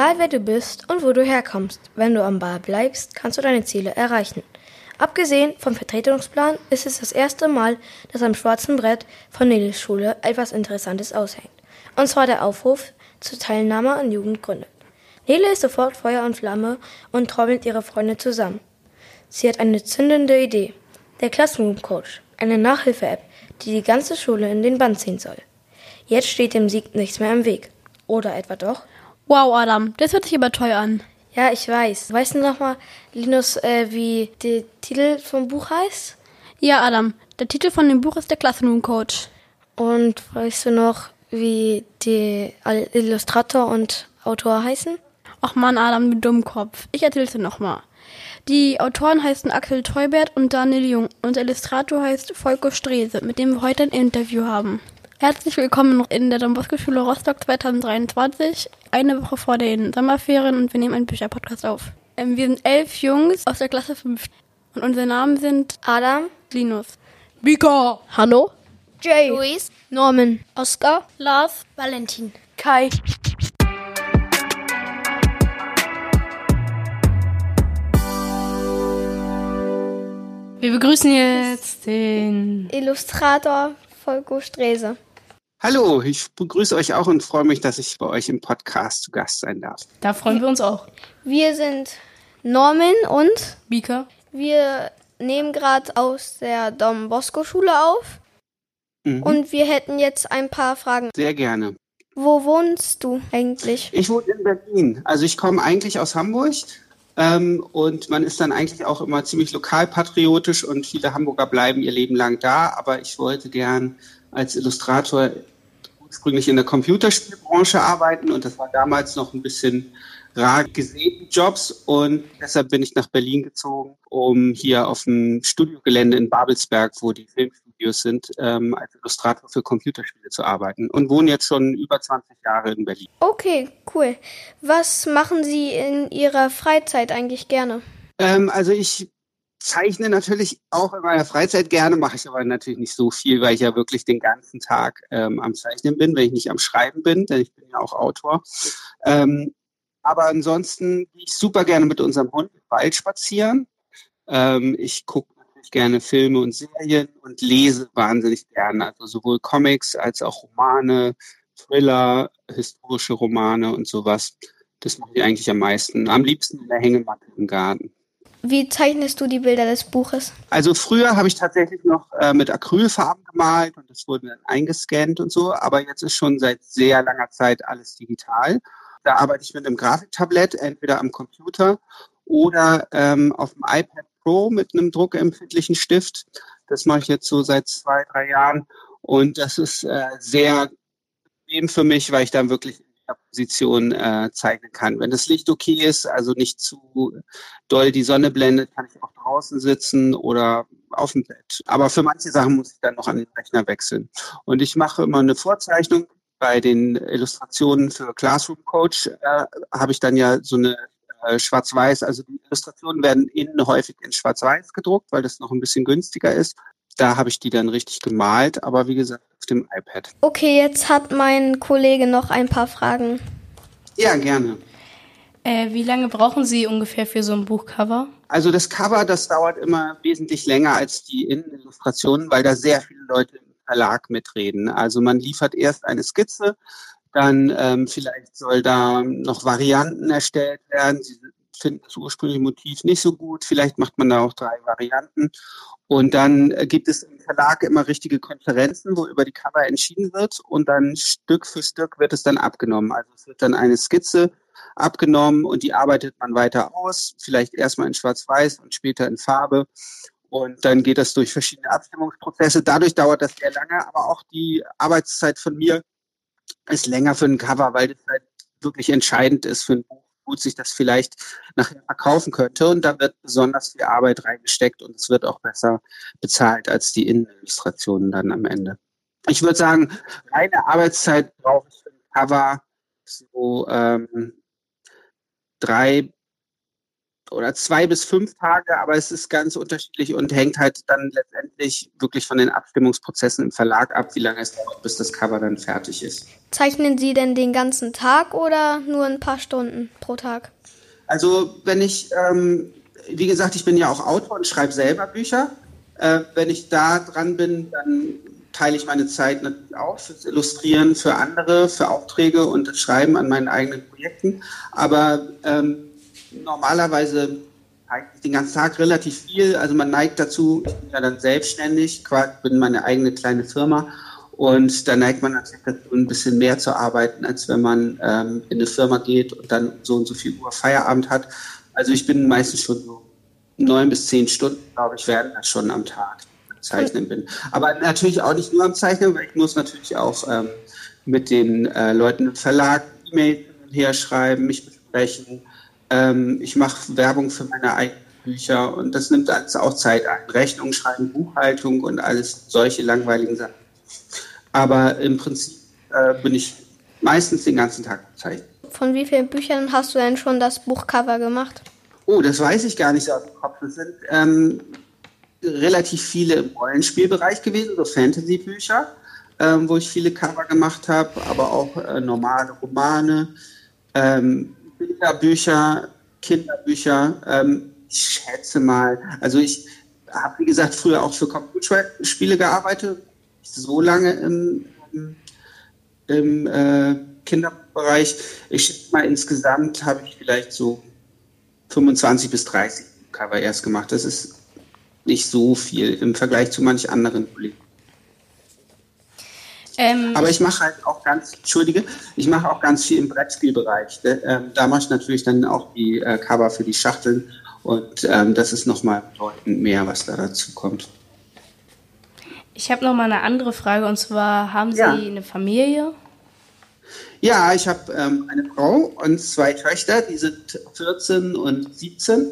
Egal wer du bist und wo du herkommst, wenn du am Ball bleibst, kannst du deine Ziele erreichen. Abgesehen vom Vertretungsplan ist es das erste Mal, dass am schwarzen Brett von Nelis Schule etwas Interessantes aushängt. Und zwar der Aufruf zur Teilnahme an Jugendgründen. Nele ist sofort Feuer und Flamme und trommelt ihre Freunde zusammen. Sie hat eine zündende Idee. Der Classroom Coach, eine Nachhilfe-App, die die ganze Schule in den Bann ziehen soll. Jetzt steht dem Sieg nichts mehr im Weg. Oder etwa doch? Wow, Adam, das hört sich aber toll an. Ja, ich weiß. Weißt du noch mal, Linus, äh, wie der Titel vom Buch heißt? Ja, Adam, der Titel von dem Buch ist der Classroom Coach. Und weißt du noch, wie die Illustrator und Autor heißen? Ach man, Adam, du Dummkopf. Ich erzähl's dir nochmal. Die Autoren heißen Axel Teubert und Daniel Jung und der Illustrator heißt Volker Strese, mit dem wir heute ein Interview haben. Herzlich willkommen in der Don Bosco Schule Rostock 2023, eine Woche vor den Sommerferien und wir nehmen einen Bücherpodcast auf. Ähm, wir sind elf Jungs aus der Klasse 5 und unsere Namen sind Adam, Linus, Mika, Hanno, Jay, Luis, Norman, Oscar, Lars, Valentin. Kai. Wir begrüßen jetzt den Illustrator Volko Strese. Hallo, ich begrüße euch auch und freue mich, dass ich bei euch im Podcast zu Gast sein darf. Da freuen wir uns auch. Wir sind Norman und Mika. wir nehmen gerade aus der Dom Bosco Schule auf Mhm. und wir hätten jetzt ein paar Fragen. Sehr gerne. Wo wohnst du eigentlich? Ich wohne in Berlin. Also ich komme eigentlich aus Hamburg ähm, und man ist dann eigentlich auch immer ziemlich lokalpatriotisch und viele Hamburger bleiben ihr Leben lang da. Aber ich wollte gern als Illustrator ursprünglich in der Computerspielbranche arbeiten und das war damals noch ein bisschen rar gesehen, Jobs. Und deshalb bin ich nach Berlin gezogen, um hier auf dem Studiogelände in Babelsberg, wo die Filmstudios sind, ähm, als Illustrator für Computerspiele zu arbeiten und wohne jetzt schon über 20 Jahre in Berlin. Okay, cool. Was machen Sie in Ihrer Freizeit eigentlich gerne? Ähm, also ich zeichne natürlich auch in meiner Freizeit gerne, mache ich aber natürlich nicht so viel, weil ich ja wirklich den ganzen Tag ähm, am Zeichnen bin, wenn ich nicht am Schreiben bin, denn ich bin ja auch Autor. Ähm, aber ansonsten gehe ich super gerne mit unserem Hund im Wald spazieren. Ähm, ich gucke natürlich gerne Filme und Serien und lese wahnsinnig gerne, also sowohl Comics als auch Romane, Thriller, historische Romane und sowas. Das mache ich eigentlich am meisten. Am liebsten in der Hängematte im Garten. Wie zeichnest du die Bilder des Buches? Also früher habe ich tatsächlich noch äh, mit Acrylfarben gemalt und das wurde dann eingescannt und so, aber jetzt ist schon seit sehr langer Zeit alles digital. Da arbeite ich mit einem Grafiktablett, entweder am Computer oder ähm, auf dem iPad Pro mit einem druckempfindlichen Stift. Das mache ich jetzt so seit zwei, drei Jahren und das ist äh, sehr bequem für mich, weil ich dann wirklich Position äh, zeichnen kann. Wenn das Licht okay ist, also nicht zu doll die Sonne blendet, kann ich auch draußen sitzen oder auf dem Bett. Aber für manche Sachen muss ich dann noch an den Rechner wechseln. Und ich mache immer eine Vorzeichnung. Bei den Illustrationen für Classroom Coach äh, habe ich dann ja so eine äh, Schwarz-Weiß, also die Illustrationen werden innen häufig in Schwarz-Weiß gedruckt, weil das noch ein bisschen günstiger ist. Da habe ich die dann richtig gemalt, aber wie gesagt auf dem iPad. Okay, jetzt hat mein Kollege noch ein paar Fragen. Ja, gerne. Äh, wie lange brauchen Sie ungefähr für so ein Buchcover? Also das Cover, das dauert immer wesentlich länger als die Innenillustrationen, weil da sehr viele Leute im Verlag mitreden. Also man liefert erst eine Skizze, dann ähm, vielleicht soll da noch Varianten erstellt werden. Sie finden das ursprüngliche Motiv nicht so gut. Vielleicht macht man da auch drei Varianten. Und dann äh, gibt es im Verlag immer richtige Konferenzen, wo über die Cover entschieden wird. Und dann Stück für Stück wird es dann abgenommen. Also es wird dann eine Skizze abgenommen und die arbeitet man weiter aus. Vielleicht erstmal in Schwarz-Weiß und später in Farbe. Und dann geht das durch verschiedene Abstimmungsprozesse. Dadurch dauert das sehr lange, aber auch die Arbeitszeit von mir ist länger für ein Cover, weil das halt wirklich entscheidend ist für ein Buch, wo sich das vielleicht nachher verkaufen könnte. Und da wird besonders viel Arbeit reingesteckt und es wird auch besser bezahlt als die Innenillustrationen dann am Ende. Ich würde sagen, reine Arbeitszeit brauche ich für ein Cover so ähm, drei, oder zwei bis fünf Tage, aber es ist ganz unterschiedlich und hängt halt dann letztendlich wirklich von den Abstimmungsprozessen im Verlag ab, wie lange es dauert, bis das Cover dann fertig ist. Zeichnen Sie denn den ganzen Tag oder nur ein paar Stunden pro Tag? Also wenn ich, ähm, wie gesagt, ich bin ja auch Autor und schreibe selber Bücher. Äh, wenn ich da dran bin, dann teile ich meine Zeit natürlich auf fürs Illustrieren für andere, für Aufträge und das Schreiben an meinen eigenen Projekten. Aber ähm, normalerweise eigentlich den ganzen Tag relativ viel. Also man neigt dazu, ich bin ja dann selbstständig, bin meine eigene kleine Firma und da neigt man natürlich dazu, ein bisschen mehr zu arbeiten, als wenn man ähm, in eine Firma geht und dann so und so viel Uhr Feierabend hat. Also ich bin meistens schon so neun bis zehn Stunden, glaube ich, werden das schon am Tag Zeichnen bin. Aber natürlich auch nicht nur am Zeichnen, weil ich muss natürlich auch ähm, mit den äh, Leuten im Verlag E-Mails her schreiben, mich besprechen, ähm, ich mache Werbung für meine eigenen Bücher und das nimmt alles auch Zeit ein. Rechnung schreiben, Buchhaltung und alles solche langweiligen Sachen. Aber im Prinzip äh, bin ich meistens den ganzen Tag zeichnen. Von wie vielen Büchern hast du denn schon das Buchcover gemacht? Oh, das weiß ich gar nicht so aus dem Kopf. Es sind ähm, relativ viele im Rollenspielbereich gewesen, so Fantasy-Bücher, ähm, wo ich viele Cover gemacht habe, aber auch äh, normale Romane. Ähm, Bilderbücher, Kinderbücher. Ähm, ich schätze mal, also ich habe, wie gesagt, früher auch für Computerspiele gearbeitet, so lange im, im, im äh, Kinderbereich. Ich schätze mal, insgesamt habe ich vielleicht so 25 bis 30 Cover erst gemacht. Das ist nicht so viel im Vergleich zu manch anderen Kollegen. Ähm, Aber ich mache halt auch ganz, entschuldige, ich mache auch ganz viel im Brettspielbereich. Ähm, da mache ich natürlich dann auch die äh, Cover für die Schachteln und ähm, das ist nochmal bedeutend mehr, was da dazu kommt. Ich habe nochmal eine andere Frage und zwar, haben Sie ja. eine Familie? Ja, ich habe ähm, eine Frau und zwei Töchter, die sind 14 und 17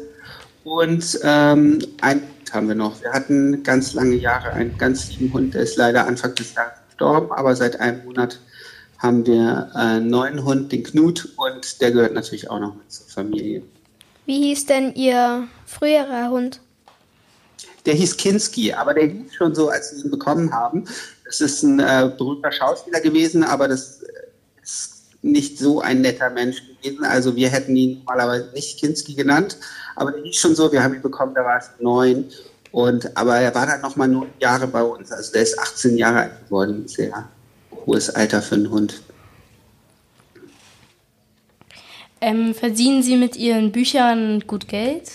und ähm, ein Hund haben wir noch. Wir hatten ganz lange Jahre einen ganz lieben Hund, der ist leider Anfang des Jahres gestorben, aber seit einem Monat haben wir einen neuen Hund, den Knut, und der gehört natürlich auch noch zur Familie. Wie hieß denn Ihr früherer Hund? Der hieß Kinski, aber der hieß schon so, als wir ihn bekommen haben. Das ist ein äh, berühmter Schauspieler gewesen, aber das ist nicht so ein netter Mensch gewesen. Also wir hätten ihn normalerweise nicht Kinski genannt, aber der hieß schon so, wir haben ihn bekommen, da war es neun und, aber er war dann nochmal neun Jahre bei uns. Also der ist 18 Jahre alt geworden. Sehr hohes Alter für einen Hund. Ähm, verdienen Sie mit Ihren Büchern gut Geld?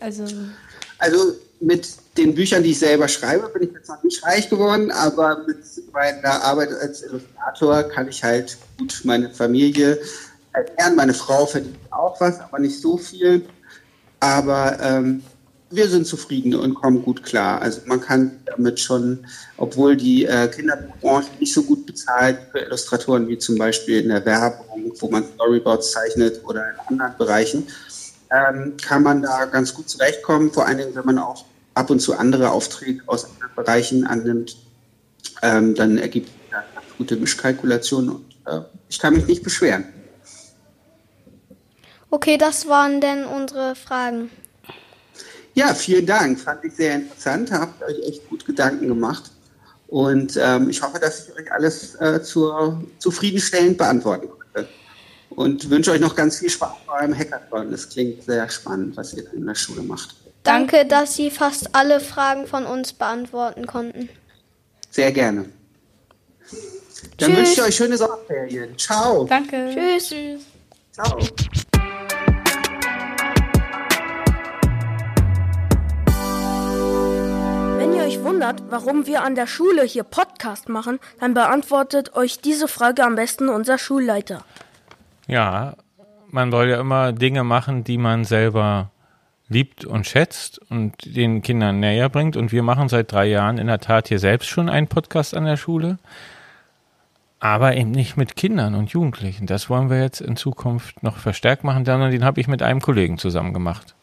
Also, also mit den Büchern, die ich selber schreibe, bin ich jetzt noch nicht reich geworden, aber mit meiner Arbeit als Illustrator kann ich halt gut meine Familie ernähren. Meine Frau verdient auch was, aber nicht so viel. Aber ähm, wir sind zufrieden und kommen gut klar. Also man kann damit schon, obwohl die äh, Kinderbranche nicht so gut bezahlt für Illustratoren wie zum Beispiel in der Werbung, wo man Storyboards zeichnet oder in anderen Bereichen, ähm, kann man da ganz gut zurechtkommen. Vor allen Dingen, wenn man auch ab und zu andere Aufträge aus anderen Bereichen annimmt, ähm, dann ergibt sich eine gute Mischkalkulation und äh, ich kann mich nicht beschweren. Okay, das waren denn unsere Fragen. Ja, vielen Dank. Fand ich sehr interessant. Habt euch echt gut Gedanken gemacht. Und ähm, ich hoffe, dass ich euch alles äh, zur, zufriedenstellend beantworten konnte. Und wünsche euch noch ganz viel Spaß bei eurem Hackathon. Das klingt sehr spannend, was ihr in der Schule macht. Danke, dass Sie fast alle Fragen von uns beantworten konnten. Sehr gerne. Dann Tschüss. wünsche ich euch schöne Sommerferien. Ciao. Danke. Tschüss. Tschüss. Ciao. Wundert, warum wir an der Schule hier Podcast machen, dann beantwortet euch diese Frage am besten unser Schulleiter. Ja, man soll ja immer Dinge machen, die man selber liebt und schätzt und den Kindern näher bringt. Und wir machen seit drei Jahren in der Tat hier selbst schon einen Podcast an der Schule. Aber eben nicht mit Kindern und Jugendlichen. Das wollen wir jetzt in Zukunft noch verstärkt machen, sondern den habe ich mit einem Kollegen zusammen gemacht.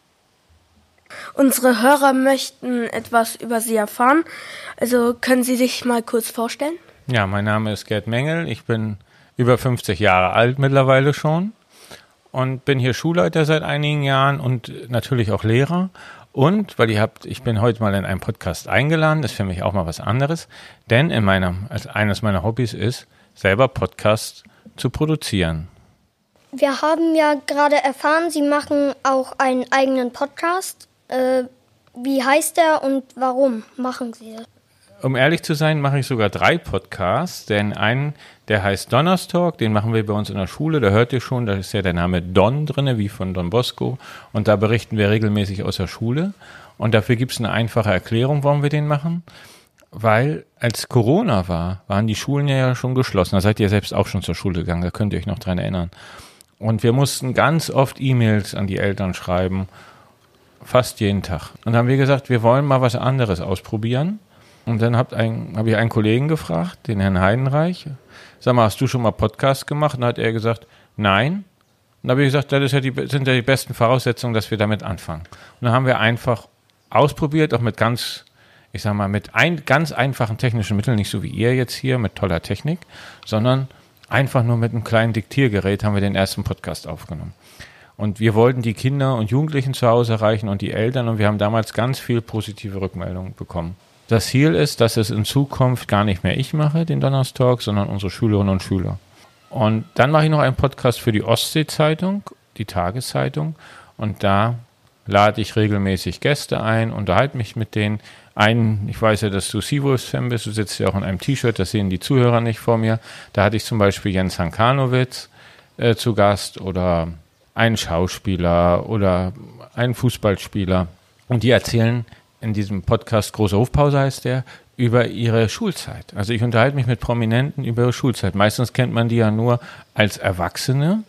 Unsere Hörer möchten etwas über Sie erfahren. Also können Sie sich mal kurz vorstellen? Ja, mein Name ist Gerd Mengel. Ich bin über 50 Jahre alt mittlerweile schon. und bin hier Schulleiter seit einigen Jahren und natürlich auch Lehrer. Und weil ihr habt, ich bin heute mal in einem Podcast eingeladen, ist für mich auch mal was anderes, denn in meinem, als eines meiner Hobbys ist, selber Podcasts zu produzieren. Wir haben ja gerade erfahren, Sie machen auch einen eigenen Podcast. Äh, wie heißt der und warum machen Sie das? Um ehrlich zu sein, mache ich sogar drei Podcasts, denn einen, der heißt Donnerstalk, den machen wir bei uns in der Schule, da hört ihr schon, da ist ja der Name Don drinne, wie von Don Bosco, und da berichten wir regelmäßig aus der Schule. Und dafür gibt es eine einfache Erklärung, warum wir den machen. Weil als Corona war, waren die Schulen ja schon geschlossen. Da seid ihr selbst auch schon zur Schule gegangen, da könnt ihr euch noch dran erinnern. Und wir mussten ganz oft E-Mails an die Eltern schreiben, fast jeden Tag. Und dann haben wir gesagt, wir wollen mal was anderes ausprobieren. Und dann habe hab ich einen Kollegen gefragt, den Herrn Heidenreich, sag mal, hast du schon mal Podcast gemacht? Und dann hat er gesagt, nein. Und dann habe ich gesagt, das ja die, sind ja die besten Voraussetzungen, dass wir damit anfangen. Und dann haben wir einfach ausprobiert, auch mit ganz, ich sag mal, mit ein, ganz einfachen technischen Mitteln, nicht so wie ihr jetzt hier mit toller Technik, sondern einfach nur mit einem kleinen Diktiergerät haben wir den ersten Podcast aufgenommen. Und wir wollten die Kinder und Jugendlichen zu Hause erreichen und die Eltern und wir haben damals ganz viel positive Rückmeldungen bekommen. Das Ziel ist, dass es in Zukunft gar nicht mehr ich mache, den Donnerstalk, sondern unsere Schülerinnen und Schüler. Und dann mache ich noch einen Podcast für die Ostsee-Zeitung, die Tageszeitung. Und da lade ich regelmäßig Gäste ein, unterhalte mich mit denen. Einen, ich weiß ja, dass du Seawolves-Fan bist, du sitzt ja auch in einem T-Shirt, das sehen die Zuhörer nicht vor mir. Da hatte ich zum Beispiel Jens Hankanowitz äh, zu Gast oder einen Schauspieler oder einen Fußballspieler. Und die erzählen in diesem Podcast Große Hofpause heißt der, über ihre Schulzeit. Also ich unterhalte mich mit Prominenten über ihre Schulzeit. Meistens kennt man die ja nur als Erwachsene.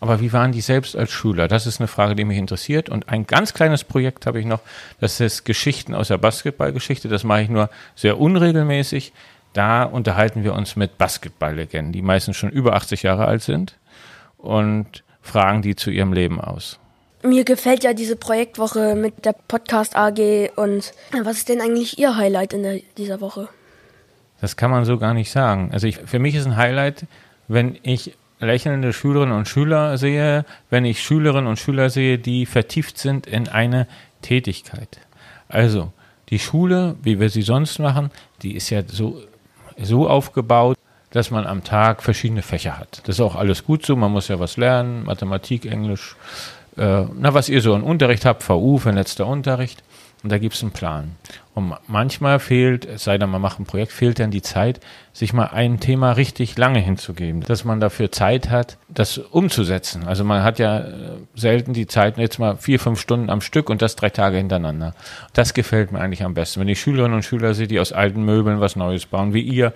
Aber wie waren die selbst als Schüler? Das ist eine Frage, die mich interessiert. Und ein ganz kleines Projekt habe ich noch. Das ist Geschichten aus der Basketballgeschichte. Das mache ich nur sehr unregelmäßig. Da unterhalten wir uns mit Basketballlegenden, die meistens schon über 80 Jahre alt sind und fragen die zu ihrem Leben aus. Mir gefällt ja diese Projektwoche mit der Podcast AG und was ist denn eigentlich Ihr Highlight in der, dieser Woche? Das kann man so gar nicht sagen. Also ich, für mich ist ein Highlight, wenn ich lächelnde Schülerinnen und Schüler sehe, wenn ich Schülerinnen und Schüler sehe, die vertieft sind in eine Tätigkeit. Also die Schule, wie wir sie sonst machen, die ist ja so, so aufgebaut, dass man am Tag verschiedene Fächer hat. Das ist auch alles gut so, man muss ja was lernen, Mathematik, Englisch, äh, na, was ihr so einen Unterricht habt, VU, vernetzter Unterricht. Und da gibt es einen Plan. Und manchmal fehlt, es sei denn, man macht ein Projekt, fehlt dann die Zeit, sich mal ein Thema richtig lange hinzugeben, dass man dafür Zeit hat, das umzusetzen. Also man hat ja äh, selten die Zeit, jetzt mal vier, fünf Stunden am Stück und das drei Tage hintereinander. Das gefällt mir eigentlich am besten. Wenn ich Schülerinnen und Schüler sehe, die aus alten Möbeln was Neues bauen, wie ihr,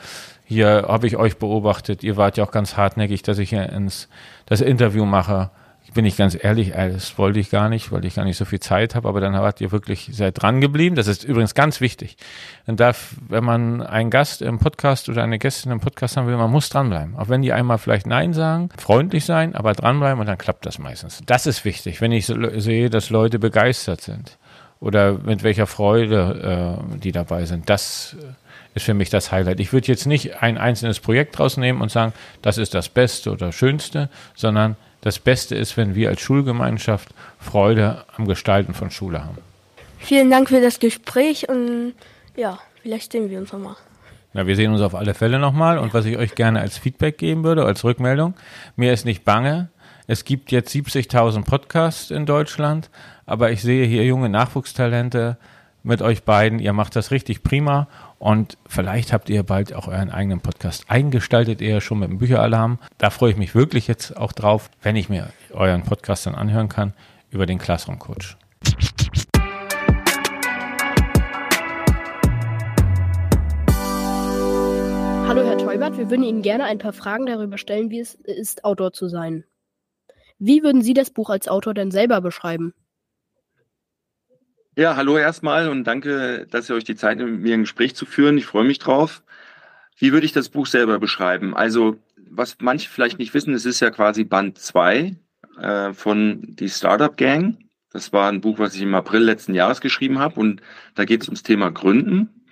hier habe ich euch beobachtet, ihr wart ja auch ganz hartnäckig, dass ich hier ins, das Interview mache bin ich ganz ehrlich, äh, das wollte ich gar nicht, weil ich gar nicht so viel Zeit habe, aber dann habt ihr wirklich sehr dran geblieben. Das ist übrigens ganz wichtig. Man darf, wenn man einen Gast im Podcast oder eine Gästin im Podcast haben will, man muss dranbleiben. Auch wenn die einmal vielleicht Nein sagen, freundlich sein, aber dranbleiben und dann klappt das meistens. Das ist wichtig, wenn ich sehe, dass Leute begeistert sind oder mit welcher Freude äh, die dabei sind. Das ist für mich das Highlight. Ich würde jetzt nicht ein einzelnes Projekt rausnehmen und sagen, das ist das Beste oder Schönste, sondern das Beste ist, wenn wir als Schulgemeinschaft Freude am Gestalten von Schule haben. Vielen Dank für das Gespräch und ja, vielleicht sehen wir uns nochmal. Na, wir sehen uns auf alle Fälle nochmal und was ich euch gerne als Feedback geben würde, als Rückmeldung, mir ist nicht bange. Es gibt jetzt 70.000 Podcasts in Deutschland, aber ich sehe hier junge Nachwuchstalente mit euch beiden. Ihr macht das richtig prima und vielleicht habt ihr bald auch euren eigenen Podcast eingestaltet, ihr schon mit dem Bücheralarm. Da freue ich mich wirklich jetzt auch drauf, wenn ich mir euren Podcast dann anhören kann über den Classroom Coach. Hallo Herr Teubert, wir würden Ihnen gerne ein paar Fragen darüber stellen, wie es ist, Autor zu sein. Wie würden Sie das Buch als Autor denn selber beschreiben? Ja, hallo erstmal und danke, dass ihr euch die Zeit nehmt, mit mir ein Gespräch zu führen. Ich freue mich drauf. Wie würde ich das Buch selber beschreiben? Also, was manche vielleicht nicht wissen, es ist ja quasi Band 2 äh, von Die Startup Gang. Das war ein Buch, was ich im April letzten Jahres geschrieben habe und da geht es ums Thema Gründen.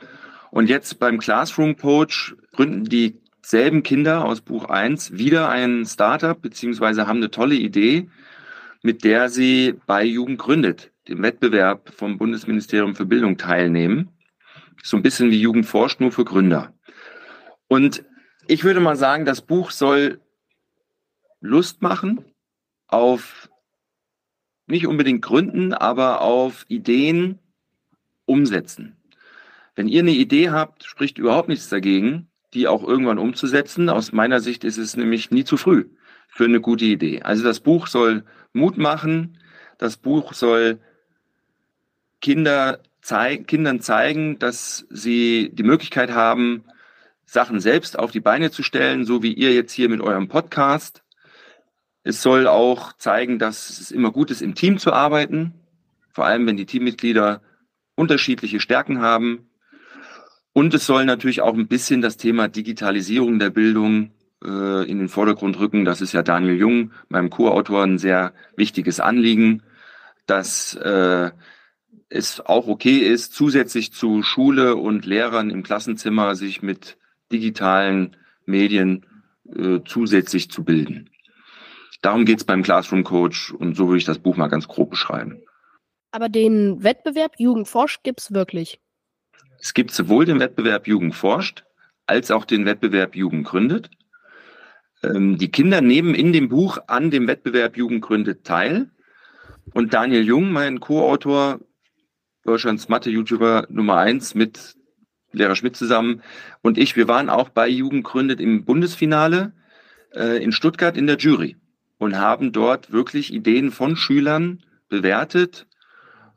Und jetzt beim Classroom Coach gründen die selben Kinder aus Buch 1 wieder ein Startup beziehungsweise haben eine tolle Idee, mit der sie bei Jugend gründet, dem Wettbewerb vom Bundesministerium für Bildung teilnehmen. So ein bisschen wie Jugend forscht, nur für Gründer. Und ich würde mal sagen, das Buch soll Lust machen auf nicht unbedingt Gründen, aber auf Ideen umsetzen. Wenn ihr eine Idee habt, spricht überhaupt nichts dagegen, die auch irgendwann umzusetzen. Aus meiner Sicht ist es nämlich nie zu früh für eine gute Idee. Also das Buch soll Mut machen, das Buch soll Kinder zeig, Kindern zeigen, dass sie die Möglichkeit haben, Sachen selbst auf die Beine zu stellen, so wie ihr jetzt hier mit eurem Podcast. Es soll auch zeigen, dass es immer gut ist, im Team zu arbeiten, vor allem wenn die Teammitglieder unterschiedliche Stärken haben. Und es soll natürlich auch ein bisschen das Thema Digitalisierung der Bildung äh, in den Vordergrund rücken. Das ist ja Daniel Jung, meinem Co-Autor, ein sehr wichtiges Anliegen, dass äh, es auch okay ist, zusätzlich zu Schule und Lehrern im Klassenzimmer sich mit digitalen Medien äh, zusätzlich zu bilden. Darum geht es beim Classroom Coach und so würde ich das Buch mal ganz grob beschreiben. Aber den Wettbewerb Jugend forscht gibt es wirklich. Es gibt sowohl den Wettbewerb Jugend forscht als auch den Wettbewerb Jugend gründet. Ähm, die Kinder nehmen in dem Buch an dem Wettbewerb Jugend gründet teil. Und Daniel Jung, mein Co-Autor, Deutschlands Mathe-YouTuber Nummer eins mit Lehrer Schmidt zusammen und ich, wir waren auch bei Jugend gründet im Bundesfinale äh, in Stuttgart in der Jury und haben dort wirklich Ideen von Schülern bewertet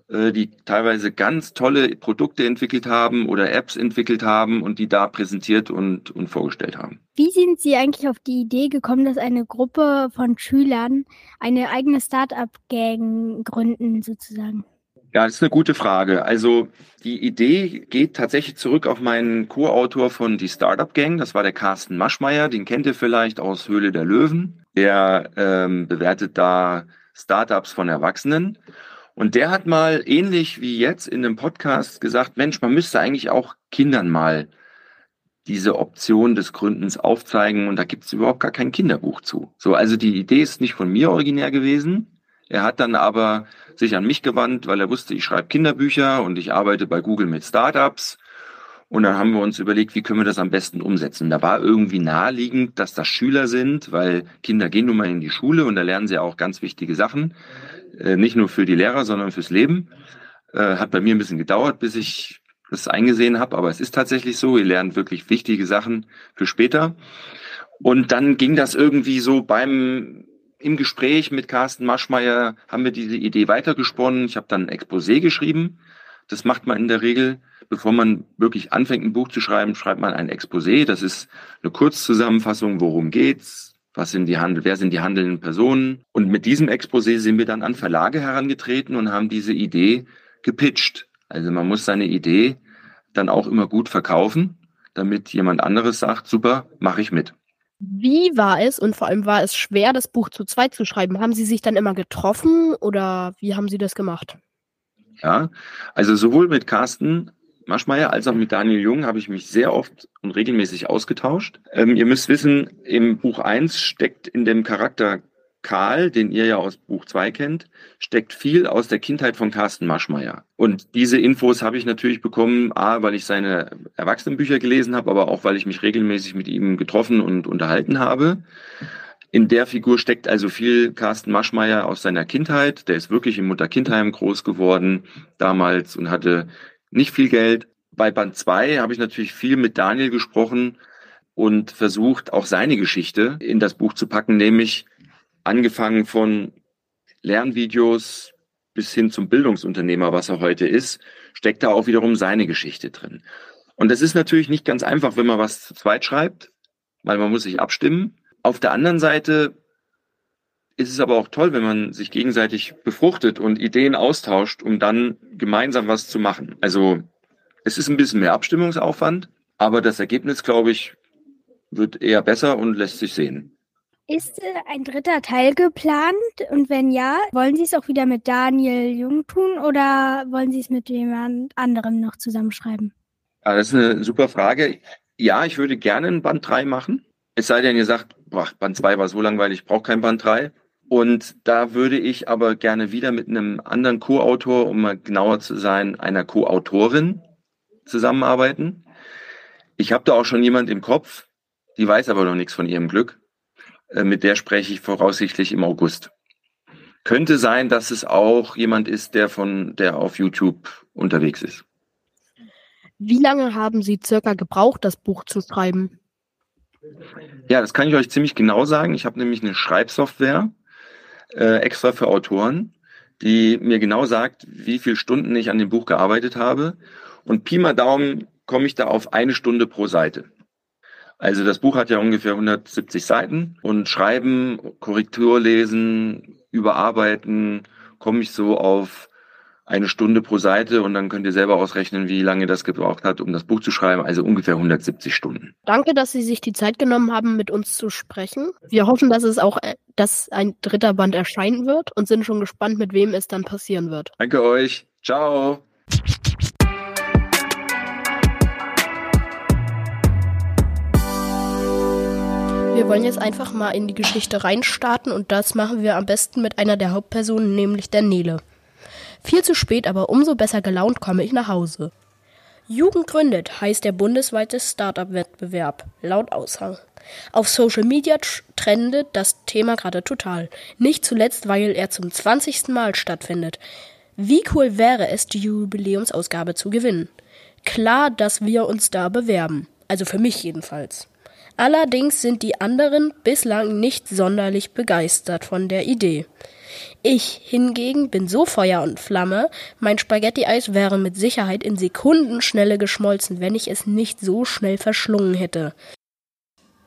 äh, die teilweise ganz tolle Produkte entwickelt haben oder Apps entwickelt haben und die da präsentiert und, und vorgestellt haben. Wie sind Sie eigentlich auf die Idee gekommen, dass eine Gruppe von Schülern eine eigene Start-up-Gang gründen, sozusagen? Ja, das ist eine gute Frage. Also die Idee geht tatsächlich zurück auf meinen Co-Autor von Die Startup Gang. Das war der Carsten Maschmeyer. Den kennt ihr vielleicht aus Höhle der Löwen. Der ähm, bewertet da Startups von Erwachsenen. Und der hat mal ähnlich wie jetzt in einem Podcast gesagt, Mensch, man müsste eigentlich auch Kindern mal diese Option des Gründens aufzeigen und da gibt es überhaupt gar kein Kinderbuch zu. So, also die Idee ist nicht von mir originär gewesen. Er hat dann aber sich an mich gewandt, weil er wusste, ich schreibe Kinderbücher und ich arbeite bei Google mit Startups. Und dann haben wir uns überlegt, wie können wir das am besten umsetzen. Da war irgendwie naheliegend, dass das Schüler sind, weil Kinder gehen nun mal in die Schule und da lernen sie auch ganz wichtige Sachen. Äh, nicht nur für die Lehrer, sondern fürs Leben. Äh, hat bei mir ein bisschen gedauert, bis ich das eingesehen habe, aber es ist tatsächlich so, ihr lernt wirklich wichtige Sachen für später. Und dann ging das irgendwie so beim im Gespräch mit Carsten Maschmeyer haben wir diese Idee weitergesponnen. Ich habe dann ein Exposé geschrieben. Das macht man in der Regel, bevor man wirklich anfängt, ein Buch zu schreiben, schreibt man ein Exposé. Das ist eine Kurzzusammenfassung, worum geht's, was sind die Handel, wer sind die handelnden Personen? Und mit diesem Exposé sind wir dann an Verlage herangetreten und haben diese Idee gepitcht. Also man muss seine Idee dann auch immer gut verkaufen, damit jemand anderes sagt, super, mache ich mit. Wie war es und vor allem war es schwer, das Buch zu zweit zu schreiben? Haben Sie sich dann immer getroffen oder wie haben Sie das gemacht? Ja, also sowohl mit Carsten Maschmeyer als auch mit Daniel Jung habe ich mich sehr oft und regelmäßig ausgetauscht. Ähm, ihr müsst wissen, im Buch 1 steckt in dem Charakter Karl, den ihr ja aus Buch 2 kennt, steckt viel aus der Kindheit von Carsten Maschmeyer. Und diese Infos habe ich natürlich bekommen, a, weil ich seine Erwachsenenbücher gelesen habe, aber auch weil ich mich regelmäßig mit ihm getroffen und unterhalten habe. In der Figur steckt also viel Carsten Maschmeyer aus seiner Kindheit. Der ist wirklich im Mutter-Kindheim groß geworden damals und hatte nicht viel Geld. Bei Band 2 habe ich natürlich viel mit Daniel gesprochen und versucht, auch seine Geschichte in das Buch zu packen, nämlich angefangen von Lernvideos bis hin zum Bildungsunternehmer, was er heute ist, steckt da auch wiederum seine Geschichte drin. Und das ist natürlich nicht ganz einfach, wenn man was zu zweit schreibt, weil man muss sich abstimmen. Auf der anderen Seite ist es aber auch toll, wenn man sich gegenseitig befruchtet und Ideen austauscht, um dann gemeinsam was zu machen. Also es ist ein bisschen mehr Abstimmungsaufwand, aber das Ergebnis, glaube ich, wird eher besser und lässt sich sehen. Ist äh, ein dritter Teil geplant? Und wenn ja, wollen Sie es auch wieder mit Daniel Jung tun oder wollen Sie es mit jemand anderem noch zusammenschreiben? Ja, das ist eine super Frage. Ja, ich würde gerne ein Band 3 machen. Es sei denn, ihr sagt, boah, Band 2 war so langweilig, ich brauche kein Band 3. Und da würde ich aber gerne wieder mit einem anderen Co-Autor, um mal genauer zu sein, einer Co-Autorin zusammenarbeiten. Ich habe da auch schon jemand im Kopf, die weiß aber noch nichts von ihrem Glück. Äh, mit der spreche ich voraussichtlich im August. Könnte sein, dass es auch jemand ist, der von der auf YouTube unterwegs ist. Wie lange haben Sie circa gebraucht, das Buch zu schreiben? Ja, das kann ich euch ziemlich genau sagen. Ich habe nämlich eine Schreibsoftware äh, extra für Autoren, die mir genau sagt, wie viele Stunden ich an dem Buch gearbeitet habe. Und Pi mal Daumen komme ich da auf eine Stunde pro Seite. Also das Buch hat ja ungefähr 170 Seiten und Schreiben, Korrektur lesen, Überarbeiten, komme ich so auf eine Stunde pro Seite und dann könnt ihr selber ausrechnen, wie lange das gebraucht hat, um das Buch zu schreiben, also ungefähr 170 Stunden. Danke, dass Sie sich die Zeit genommen haben, mit uns zu sprechen. Wir hoffen, dass es auch, äh, dass ein dritter Band erscheinen wird und sind schon gespannt, mit wem es dann passieren wird. Danke euch. Ciao. Wir wollen jetzt einfach mal in die Geschichte reinstarten und das machen wir am besten mit einer der Hauptpersonen, nämlich der Nele. Viel zu spät, aber umso besser gelaunt komme ich nach Hause. Jugend gründet heißt der bundesweite Startup-Wettbewerb, laut Aushang. Auf Social Media trendet das Thema gerade total. Nicht zuletzt, weil er zum 20. Mal stattfindet. Wie cool wäre es, die Jubiläumsausgabe zu gewinnen? Klar, dass wir uns da bewerben. Also für mich jedenfalls. Allerdings sind die anderen bislang nicht sonderlich begeistert von der Idee. Ich hingegen bin so Feuer und Flamme, mein Spaghetti-Eis wäre mit Sicherheit in Sekundenschnelle geschmolzen, wenn ich es nicht so schnell verschlungen hätte.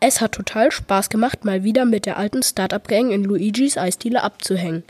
Es hat total Spaß gemacht, mal wieder mit der alten Startup-Gang in Luigis Eisdiele abzuhängen.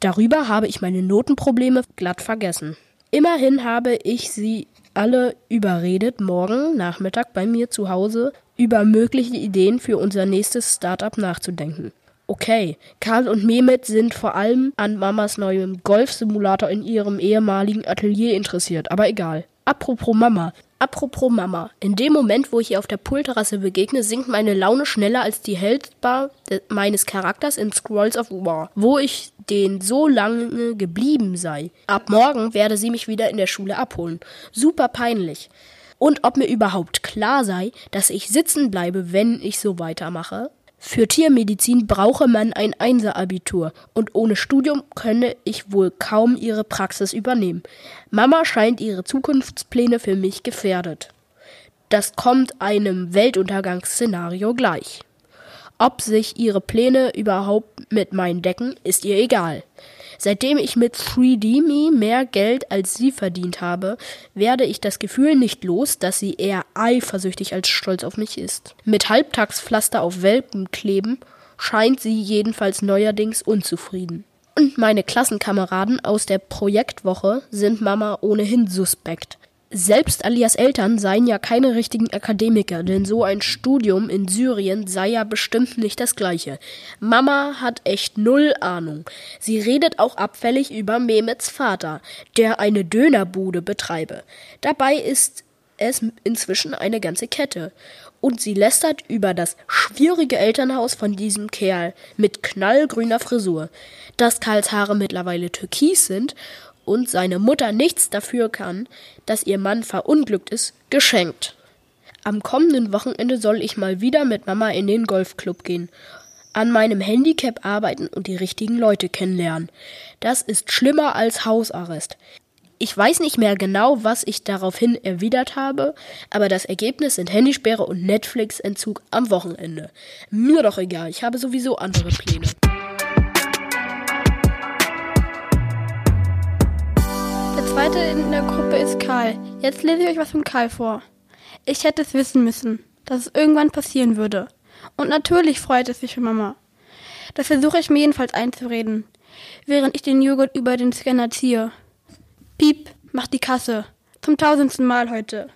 Darüber habe ich meine Notenprobleme glatt vergessen. Immerhin habe ich sie alle überredet, morgen Nachmittag bei mir zu Hause über mögliche Ideen für unser nächstes Startup nachzudenken. Okay, Karl und Mehmet sind vor allem an Mamas neuem Golfsimulator in ihrem ehemaligen Atelier interessiert, aber egal. Apropos Mama. Apropos Mama. In dem Moment, wo ich ihr auf der Poolterrasse begegne, sinkt meine Laune schneller als die Heldbar meines Charakters in Scrolls of War, wo ich den so lange geblieben sei. Ab morgen werde sie mich wieder in der Schule abholen. Super peinlich. Und ob mir überhaupt klar sei, dass ich sitzen bleibe, wenn ich so weitermache? Für Tiermedizin brauche man ein Einser-Abitur und ohne Studium könne ich wohl kaum ihre Praxis übernehmen. Mama scheint ihre Zukunftspläne für mich gefährdet. Das kommt einem Weltuntergangsszenario gleich. Ob sich ihre Pläne überhaupt mit meinen decken, ist ihr egal. Seitdem ich mit 3D-Me mehr Geld als sie verdient habe, werde ich das Gefühl nicht los, dass sie eher eifersüchtig als stolz auf mich ist. Mit Halbtagspflaster auf Welpen kleben scheint sie jedenfalls neuerdings unzufrieden. Und meine Klassenkameraden aus der Projektwoche sind Mama ohnehin suspekt. Selbst Alias Eltern seien ja keine richtigen Akademiker, denn so ein Studium in Syrien sei ja bestimmt nicht das gleiche. Mama hat echt null Ahnung. Sie redet auch abfällig über Mehmets Vater, der eine Dönerbude betreibe. Dabei ist es inzwischen eine ganze Kette. Und sie lästert über das schwierige Elternhaus von diesem Kerl mit knallgrüner Frisur, dass Karls Haare mittlerweile türkis sind und seine Mutter nichts dafür kann, dass ihr Mann verunglückt ist, geschenkt. Am kommenden Wochenende soll ich mal wieder mit Mama in den Golfclub gehen, an meinem Handicap arbeiten und die richtigen Leute kennenlernen. Das ist schlimmer als Hausarrest. Ich weiß nicht mehr genau, was ich daraufhin erwidert habe, aber das Ergebnis sind Handysperre und Netflix-Entzug am Wochenende. Mir doch egal, ich habe sowieso andere Pläne. Zweite in der Gruppe ist Karl. Jetzt lese ich euch was von Karl vor. Ich hätte es wissen müssen, dass es irgendwann passieren würde. Und natürlich freut es sich für Mama. Das versuche ich mir jedenfalls einzureden, während ich den Joghurt über den Scanner ziehe. Piep, macht die Kasse. Zum tausendsten Mal heute.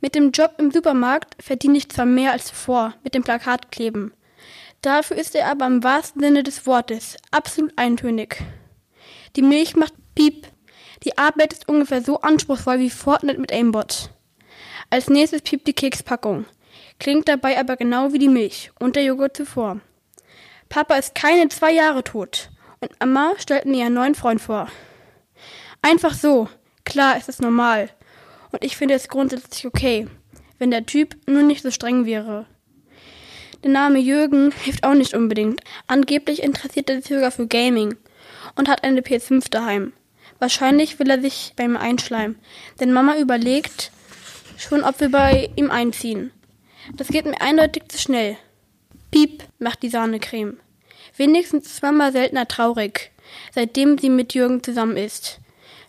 Mit dem Job im Supermarkt verdiene ich zwar mehr als zuvor mit dem Plakatkleben. Dafür ist er aber im wahrsten Sinne des Wortes absolut eintönig. Die Milch macht Piep, die Arbeit ist ungefähr so anspruchsvoll wie Fortnite mit Aimbot. Als nächstes piept die Kekspackung. klingt dabei aber genau wie die Milch und der Joghurt zuvor. Papa ist keine zwei Jahre tot und Mama stellt mir einen neuen Freund vor. Einfach so. Klar ist es normal. Und ich finde es grundsätzlich okay, wenn der Typ nur nicht so streng wäre. Der Name Jürgen hilft auch nicht unbedingt. Angeblich interessiert er sich sogar für Gaming und hat eine PS5 daheim. Wahrscheinlich will er sich bei mir einschleimen, denn Mama überlegt schon, ob wir bei ihm einziehen. Das geht mir eindeutig zu schnell. Piep, macht die Sahnecreme. Wenigstens ist Mama seltener traurig, seitdem sie mit Jürgen zusammen ist.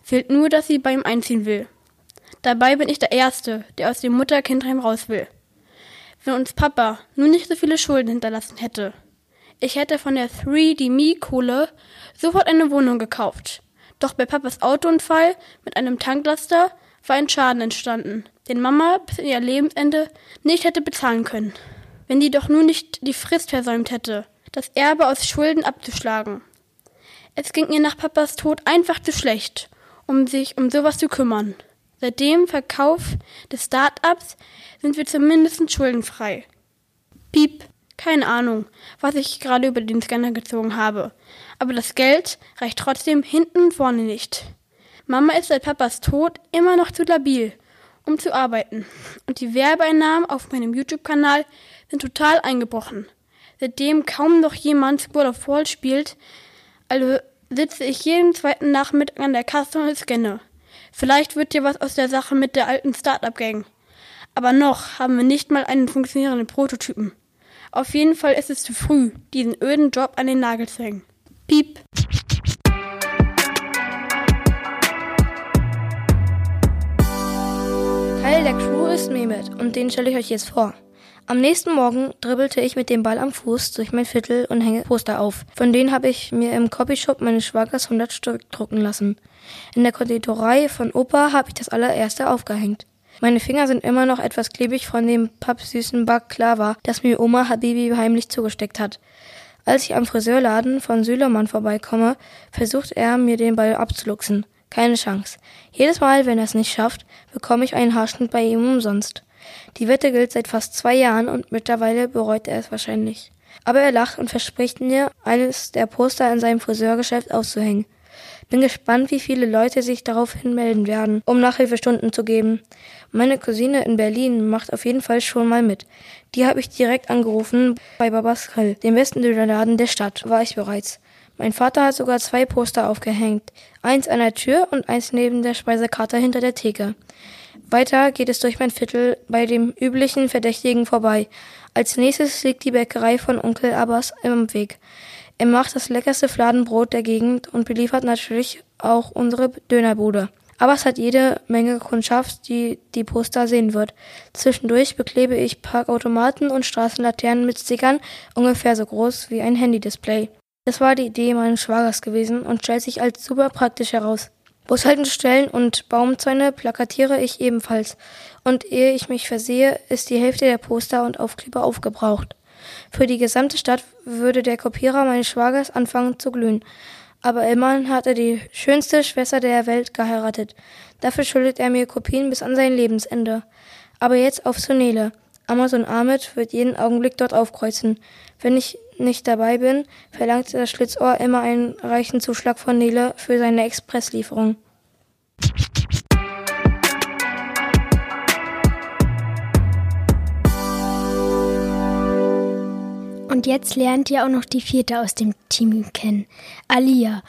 Fehlt nur, dass sie bei ihm einziehen will. Dabei bin ich der Erste, der aus dem Mutter-Kindheim raus will. Wenn uns Papa nur nicht so viele Schulden hinterlassen hätte. Ich hätte von der 3D-Me-Kohle sofort eine Wohnung gekauft. Doch bei Papas Autounfall mit einem Tanklaster war ein Schaden entstanden, den Mama bis in ihr Lebensende nicht hätte bezahlen können. Wenn die doch nur nicht die Frist versäumt hätte, das Erbe aus Schulden abzuschlagen. Es ging ihr nach Papas Tod einfach zu schlecht, um sich um sowas zu kümmern. Seit dem Verkauf des Start-ups sind wir zumindest schuldenfrei. Piep, keine Ahnung, was ich gerade über den Scanner gezogen habe. Aber das Geld reicht trotzdem hinten und vorne nicht. Mama ist seit Papas Tod immer noch zu labil, um zu arbeiten. Und die Werbeeinnahmen auf meinem YouTube-Kanal sind total eingebrochen seitdem kaum noch jemand World of Wall spielt, also sitze ich jeden zweiten Nachmittag an der Kasse und scanne. Vielleicht wird dir was aus der Sache mit der alten Startup-Gang. Aber noch haben wir nicht mal einen funktionierenden Prototypen. Auf jeden Fall ist es zu früh, diesen öden Job an den Nagel zu hängen. Piep. Teil der Crew ist Mehmet und den stelle ich euch jetzt vor. Am nächsten Morgen dribbelte ich mit dem Ball am Fuß durch mein Viertel und hänge Poster auf. Von denen habe ich mir im Copyshop meines Schwagers 100 Stück drucken lassen. In der Konditorei von Opa habe ich das allererste aufgehängt. Meine Finger sind immer noch etwas klebrig von dem pappsüßen Baklava, das mir Oma Habibi heimlich zugesteckt hat. Als ich am Friseurladen von Sülemann vorbeikomme, versucht er, mir den Ball abzuluxen. Keine Chance. Jedes Mal, wenn er es nicht schafft, bekomme ich einen Haarschnitt bei ihm umsonst. Die Wette gilt seit fast zwei Jahren und mittlerweile bereut er es wahrscheinlich. Aber er lacht und verspricht mir, eines der Poster in seinem Friseurgeschäft auszuhängen. Bin gespannt, wie viele Leute sich daraufhin melden werden, um Nachhilfestunden zu geben. Meine Cousine in Berlin macht auf jeden Fall schon mal mit. Die habe ich direkt angerufen bei Babas Grill, dem besten Dönerladen der Stadt, war ich bereits. Mein Vater hat sogar zwei Poster aufgehängt. Eins an der Tür und eins neben der Speisekarte hinter der Theke. Weiter geht es durch mein Viertel bei dem üblichen Verdächtigen vorbei. Als nächstes liegt die Bäckerei von Onkel Abbas im Weg. Er macht das leckerste Fladenbrot der Gegend und beliefert natürlich auch unsere Dönerbude. Abbas hat jede Menge Kundschaft, die die Poster sehen wird. Zwischendurch beklebe ich Parkautomaten und Straßenlaternen mit Stickern ungefähr so groß wie ein Handy-Display. Das war die Idee meines Schwagers gewesen und stellt sich als super praktisch heraus. Bushaltestellen und Baumzäune plakatiere ich ebenfalls. Und ehe ich mich versehe, ist die Hälfte der Poster und Aufkleber aufgebraucht. Für die gesamte Stadt würde der Kopierer meines Schwagers anfangen zu glühen. Aber immerhin hat er die schönste Schwester der Welt geheiratet. Dafür schuldet er mir Kopien bis an sein Lebensende. Aber jetzt auf Sunele. Amazon Ahmed wird jeden Augenblick dort aufkreuzen. Wenn ich nicht dabei bin, verlangt das Schlitzohr immer einen reichen Zuschlag von Nele für seine Expresslieferung. Und jetzt lernt ihr auch noch die vierte aus dem Team kennen, Alia.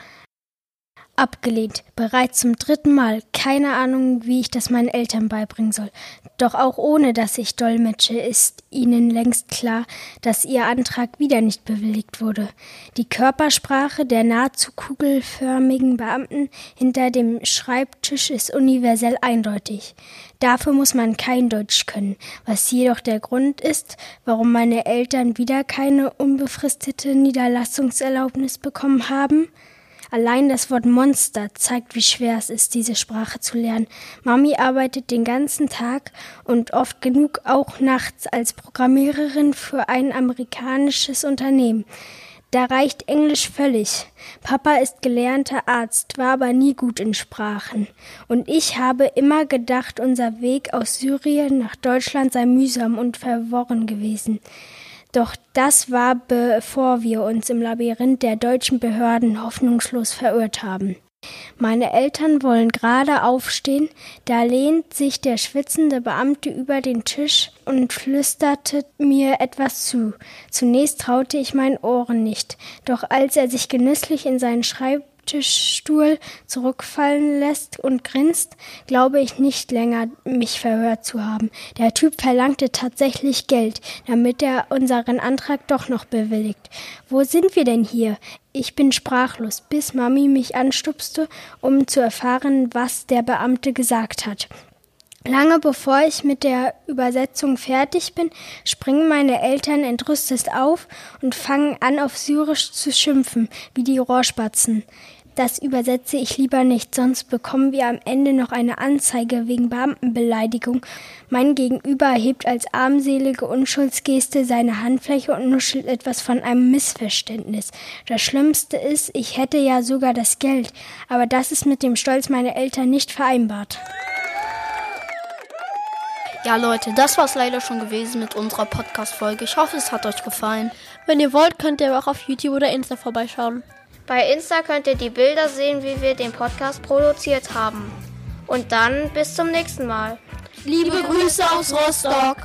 Abgelehnt, bereits zum dritten Mal. Keine Ahnung, wie ich das meinen Eltern beibringen soll. Doch auch ohne dass ich dolmetsche, ist ihnen längst klar, dass ihr Antrag wieder nicht bewilligt wurde. Die Körpersprache der nahezu kugelförmigen Beamten hinter dem Schreibtisch ist universell eindeutig. Dafür muss man kein Deutsch können, was jedoch der Grund ist, warum meine Eltern wieder keine unbefristete Niederlassungserlaubnis bekommen haben. Allein das Wort Monster zeigt, wie schwer es ist, diese Sprache zu lernen. Mami arbeitet den ganzen Tag und oft genug auch nachts als Programmiererin für ein amerikanisches Unternehmen. Da reicht Englisch völlig. Papa ist gelernter Arzt, war aber nie gut in Sprachen. Und ich habe immer gedacht, unser Weg aus Syrien nach Deutschland sei mühsam und verworren gewesen. Doch das war bevor wir uns im Labyrinth der deutschen Behörden hoffnungslos verirrt haben. Meine Eltern wollen gerade aufstehen, da lehnt sich der schwitzende Beamte über den Tisch und flüsterte mir etwas zu. Zunächst traute ich meinen Ohren nicht, doch als er sich genüsslich in seinen Schreibtischstuhl zurückfallen lässt und grinst, glaube ich nicht länger, mich verhört zu haben. Der Typ verlangte tatsächlich Geld, damit er unseren Antrag doch noch bewilligt. Wo sind wir denn hier? Ich bin sprachlos, bis Mami mich anstupste, um zu erfahren, was der Beamte gesagt hat. Lange bevor ich mit der Übersetzung fertig bin, springen meine Eltern entrüstet auf und fangen an, auf Syrisch zu schimpfen, wie die Rohrspatzen. Das übersetze ich lieber nicht, sonst bekommen wir am Ende noch eine Anzeige wegen Beamtenbeleidigung. Mein Gegenüber hebt als armselige Unschuldsgeste seine Handfläche und nuschelt etwas von einem Missverständnis. Das Schlimmste ist, ich hätte ja sogar das Geld, aber das ist mit dem Stolz meiner Eltern nicht vereinbart. Ja, Leute, das war's leider schon gewesen mit unserer Podcast-Folge. Ich hoffe, es hat euch gefallen. Wenn ihr wollt, könnt ihr auch auf YouTube oder Insta vorbeischauen. Bei Insta könnt ihr die Bilder sehen, wie wir den Podcast produziert haben. Und dann bis zum nächsten Mal. Liebe Grüße aus Rostock.